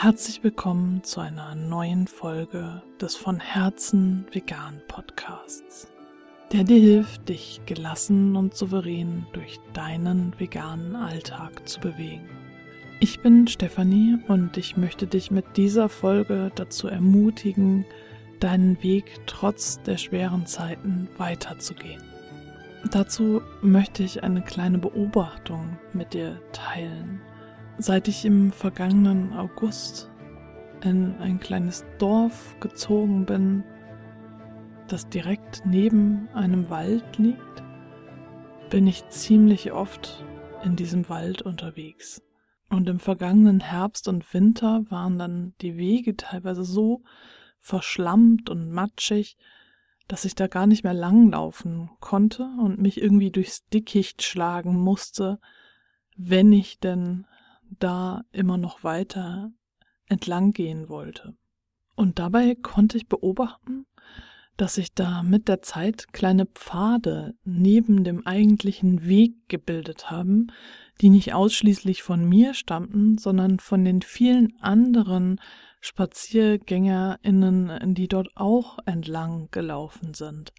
Herzlich willkommen zu einer neuen Folge des von Herzen vegan Podcasts, der dir hilft, dich gelassen und souverän durch deinen veganen Alltag zu bewegen. Ich bin Stefanie und ich möchte dich mit dieser Folge dazu ermutigen, deinen Weg trotz der schweren Zeiten weiterzugehen. Dazu möchte ich eine kleine Beobachtung mit dir teilen Seit ich im vergangenen August in ein kleines Dorf gezogen bin, das direkt neben einem Wald liegt, bin ich ziemlich oft in diesem Wald unterwegs. Und im vergangenen Herbst und Winter waren dann die Wege teilweise so verschlammt und matschig, dass ich da gar nicht mehr langlaufen konnte und mich irgendwie durchs Dickicht schlagen musste, wenn ich denn da immer noch weiter entlang gehen wollte. Und dabei konnte ich beobachten, dass sich da mit der Zeit kleine Pfade neben dem eigentlichen Weg gebildet haben, die nicht ausschließlich von mir stammten, sondern von den vielen anderen SpaziergängerInnen, die dort auch entlang gelaufen sind.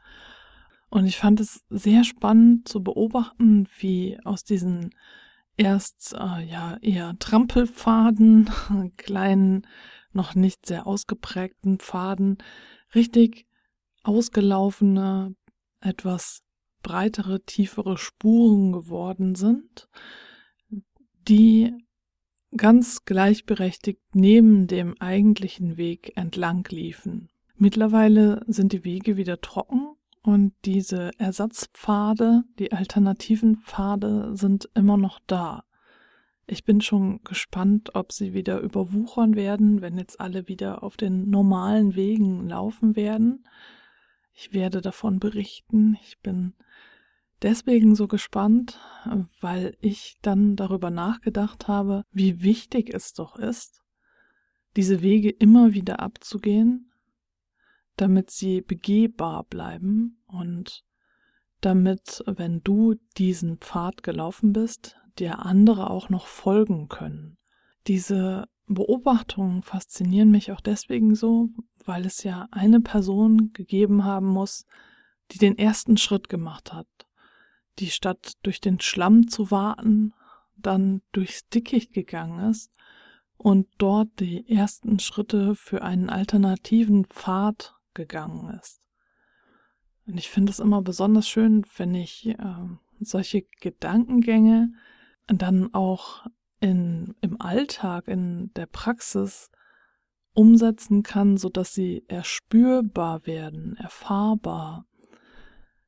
Und ich fand es sehr spannend zu beobachten, wie aus diesen erst äh, ja eher Trampelpfaden, kleinen, noch nicht sehr ausgeprägten Pfaden, richtig ausgelaufene, etwas breitere, tiefere Spuren geworden sind, die ganz gleichberechtigt neben dem eigentlichen Weg entlang liefen. Mittlerweile sind die Wege wieder trocken und diese Ersatzpfade, die alternativen Pfade sind immer noch da. Ich bin schon gespannt, ob sie wieder überwuchern werden, wenn jetzt alle wieder auf den normalen Wegen laufen werden. Ich werde davon berichten. Ich bin deswegen so gespannt, weil ich dann darüber nachgedacht habe, wie wichtig es doch ist, diese Wege immer wieder abzugehen, damit sie begehbar bleiben und damit, wenn du diesen Pfad gelaufen bist, dir andere auch noch folgen können. Diese Beobachtungen faszinieren mich auch deswegen so, weil es ja eine Person gegeben haben muss, die den ersten Schritt gemacht hat, die statt durch den Schlamm zu warten, dann durchs Dickicht gegangen ist und dort die ersten Schritte für einen alternativen Pfad gegangen ist. Und ich finde es immer besonders schön, wenn ich äh, solche Gedankengänge dann auch in, im Alltag, in der Praxis umsetzen kann, so dass sie erspürbar werden, erfahrbar,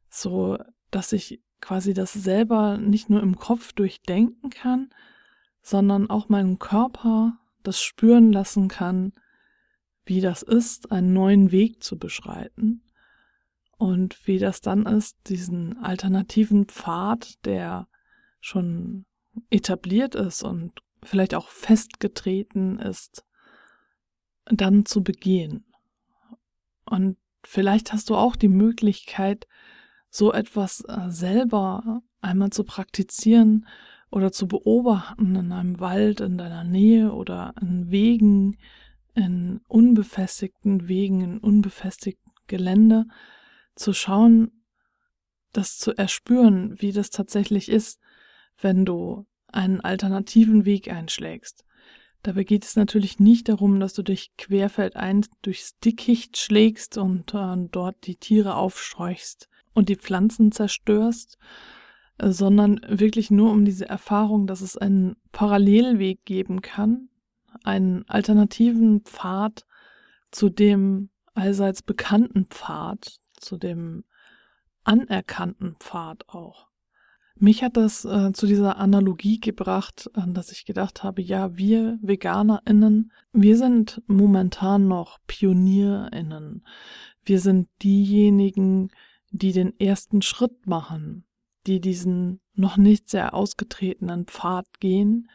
so dass ich quasi das selber nicht nur im Kopf durchdenken kann, sondern auch meinen Körper das spüren lassen kann, wie das ist, einen neuen Weg zu beschreiten und wie das dann ist, diesen alternativen Pfad, der schon etabliert ist und vielleicht auch festgetreten ist, dann zu begehen. Und vielleicht hast du auch die Möglichkeit, so etwas äh, selber einmal zu praktizieren oder zu beobachten in einem Wald in deiner Nähe oder in Wegen, in unbefestigten Wegen, in unbefestigten Gelände, zu schauen, das zu erspüren, wie das tatsächlich ist, wenn du einen alternativen Weg einschlägst. Dabei geht es natürlich nicht darum, dass du dich querfeldein durchs Dickicht schlägst und äh, dort die Tiere aufscheuchst und die Pflanzen zerstörst, sondern wirklich nur um diese Erfahrung, dass es einen Parallelweg geben kann, einen alternativen Pfad zu dem allseits bekannten Pfad, zu dem anerkannten Pfad auch. Mich hat das äh, zu dieser Analogie gebracht, dass ich gedacht habe, ja, wir Veganerinnen, wir sind momentan noch Pionierinnen. Wir sind diejenigen, die den ersten Schritt machen, die diesen noch nicht sehr ausgetretenen Pfad gehen,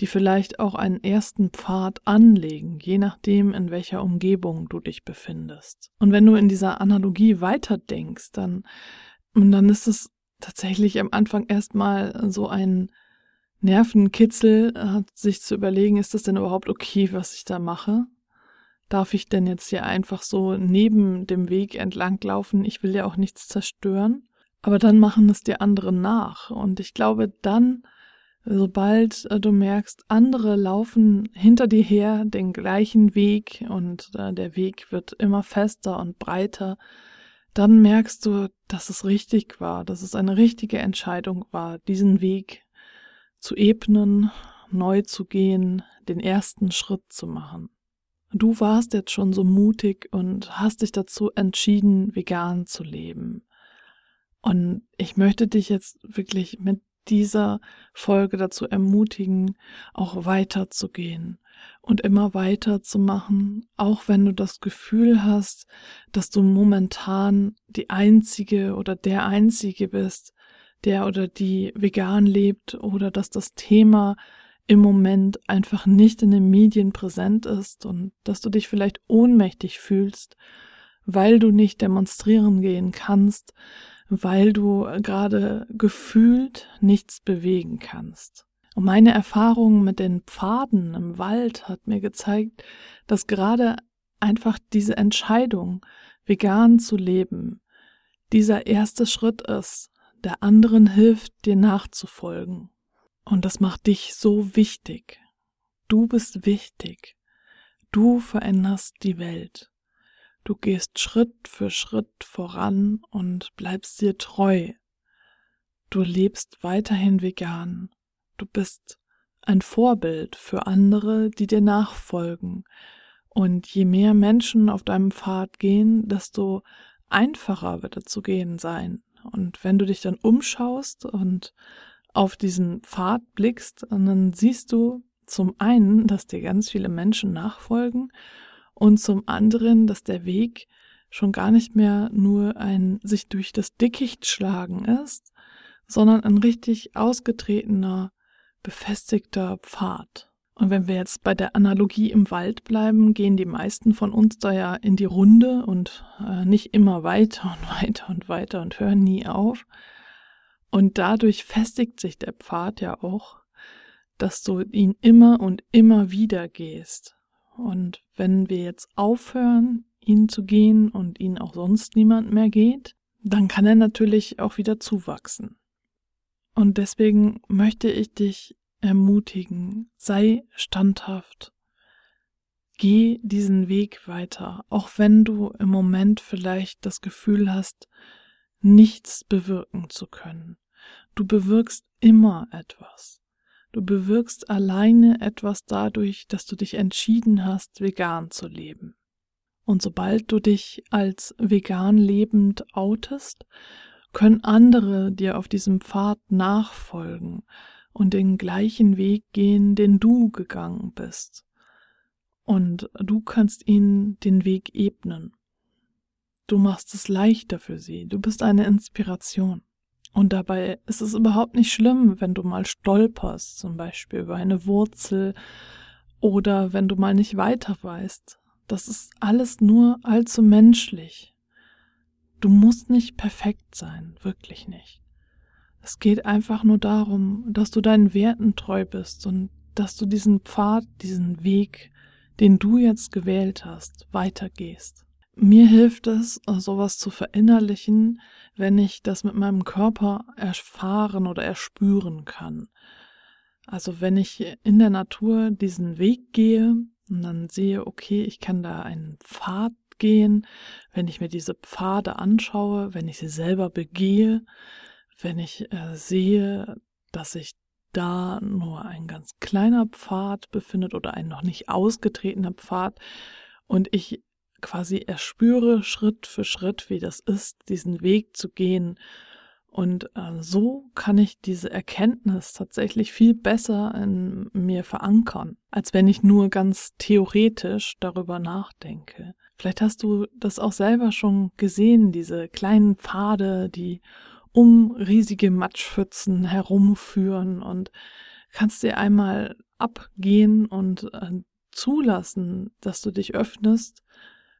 die vielleicht auch einen ersten Pfad anlegen, je nachdem, in welcher Umgebung du dich befindest. Und wenn du in dieser Analogie weiterdenkst, dann, dann ist es tatsächlich am Anfang erstmal so ein Nervenkitzel, äh, sich zu überlegen, ist das denn überhaupt okay, was ich da mache? Darf ich denn jetzt hier einfach so neben dem Weg entlang laufen? Ich will ja auch nichts zerstören. Aber dann machen es dir andere nach. Und ich glaube, dann, sobald äh, du merkst, andere laufen hinter dir her den gleichen Weg und äh, der Weg wird immer fester und breiter, dann merkst du, dass es richtig war, dass es eine richtige Entscheidung war, diesen Weg zu ebnen, neu zu gehen, den ersten Schritt zu machen. Du warst jetzt schon so mutig und hast dich dazu entschieden, vegan zu leben. Und ich möchte dich jetzt wirklich mit dieser Folge dazu ermutigen, auch weiterzugehen und immer weiter zu machen, auch wenn du das Gefühl hast, dass du momentan die einzige oder der einzige bist, der oder die vegan lebt oder dass das Thema im Moment einfach nicht in den Medien präsent ist und dass du dich vielleicht ohnmächtig fühlst, weil du nicht demonstrieren gehen kannst, weil du gerade gefühlt nichts bewegen kannst. Und meine Erfahrung mit den Pfaden im Wald hat mir gezeigt, dass gerade einfach diese Entscheidung, vegan zu leben, dieser erste Schritt ist, der anderen hilft, dir nachzufolgen. Und das macht dich so wichtig. Du bist wichtig. Du veränderst die Welt. Du gehst Schritt für Schritt voran und bleibst dir treu. Du lebst weiterhin vegan. Du bist ein Vorbild für andere, die dir nachfolgen. Und je mehr Menschen auf deinem Pfad gehen, desto einfacher wird es zu gehen sein. Und wenn du dich dann umschaust und auf diesen Pfad blickst, dann siehst du zum einen, dass dir ganz viele Menschen nachfolgen und zum anderen, dass der Weg schon gar nicht mehr nur ein sich durch das Dickicht schlagen ist, sondern ein richtig ausgetretener, befestigter Pfad. Und wenn wir jetzt bei der Analogie im Wald bleiben, gehen die meisten von uns da ja in die Runde und äh, nicht immer weiter und weiter und weiter und hören nie auf, und dadurch festigt sich der Pfad ja auch, dass du ihn immer und immer wieder gehst. Und wenn wir jetzt aufhören, ihn zu gehen und ihn auch sonst niemand mehr geht, dann kann er natürlich auch wieder zuwachsen. Und deswegen möchte ich dich ermutigen, sei standhaft, geh diesen Weg weiter, auch wenn du im Moment vielleicht das Gefühl hast, nichts bewirken zu können. Du bewirkst immer etwas. Du bewirkst alleine etwas dadurch, dass du dich entschieden hast, vegan zu leben. Und sobald du dich als vegan lebend outest, können andere dir auf diesem Pfad nachfolgen und den gleichen Weg gehen, den du gegangen bist. Und du kannst ihnen den Weg ebnen. Du machst es leichter für sie. Du bist eine Inspiration. Und dabei ist es überhaupt nicht schlimm, wenn du mal stolperst, zum Beispiel über eine Wurzel oder wenn du mal nicht weiter weißt. Das ist alles nur allzu menschlich. Du musst nicht perfekt sein, wirklich nicht. Es geht einfach nur darum, dass du deinen Werten treu bist und dass du diesen Pfad, diesen Weg, den du jetzt gewählt hast, weitergehst. Mir hilft es, sowas zu verinnerlichen, wenn ich das mit meinem Körper erfahren oder erspüren kann. Also wenn ich in der Natur diesen Weg gehe und dann sehe, okay, ich kann da einen Pfad gehen, wenn ich mir diese Pfade anschaue, wenn ich sie selber begehe, wenn ich äh, sehe, dass sich da nur ein ganz kleiner Pfad befindet oder ein noch nicht ausgetretener Pfad und ich quasi erspüre Schritt für Schritt, wie das ist, diesen Weg zu gehen. Und äh, so kann ich diese Erkenntnis tatsächlich viel besser in mir verankern, als wenn ich nur ganz theoretisch darüber nachdenke. Vielleicht hast du das auch selber schon gesehen, diese kleinen Pfade, die um riesige Matschpfützen herumführen und kannst dir einmal abgehen und äh, zulassen, dass du dich öffnest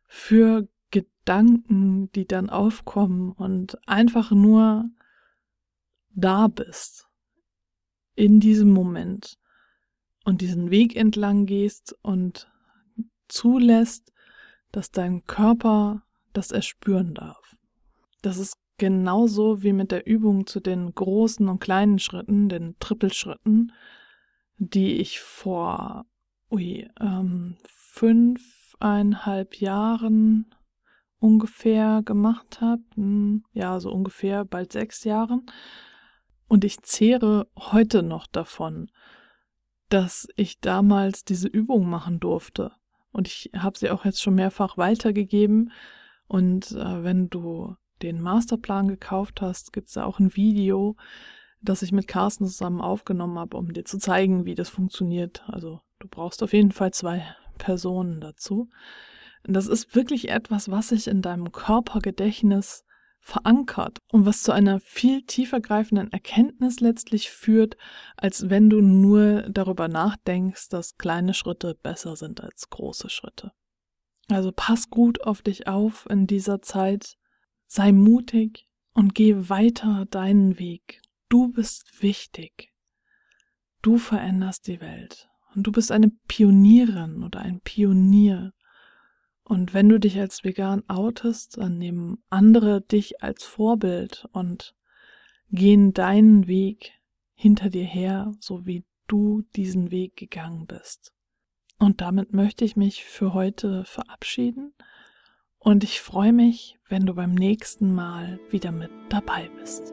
für Gedanken, die dann aufkommen und einfach nur da bist. in diesem Moment und diesen Weg entlang gehst und zulässt, dass dein Körper das erspüren darf. Das ist genauso wie mit der Übung zu den großen und kleinen Schritten, den Trippelschritten, die ich vor ui, ähm, fünfeinhalb Jahren ungefähr gemacht habe. Hm, ja, so ungefähr bald sechs Jahren. Und ich zehre heute noch davon, dass ich damals diese Übung machen durfte. Und ich habe sie auch jetzt schon mehrfach weitergegeben. Und äh, wenn du den Masterplan gekauft hast, gibt es da auch ein Video, das ich mit Carsten zusammen aufgenommen habe, um dir zu zeigen, wie das funktioniert. Also du brauchst auf jeden Fall zwei Personen dazu. Das ist wirklich etwas, was sich in deinem Körpergedächtnis verankert und was zu einer viel tiefergreifenden Erkenntnis letztlich führt, als wenn du nur darüber nachdenkst, dass kleine Schritte besser sind als große Schritte. Also pass gut auf dich auf in dieser Zeit, sei mutig und geh weiter deinen Weg. Du bist wichtig. Du veränderst die Welt und du bist eine Pionierin oder ein Pionier. Und wenn du dich als vegan outest, dann nehmen andere dich als Vorbild und gehen deinen Weg hinter dir her, so wie du diesen Weg gegangen bist. Und damit möchte ich mich für heute verabschieden und ich freue mich, wenn du beim nächsten Mal wieder mit dabei bist.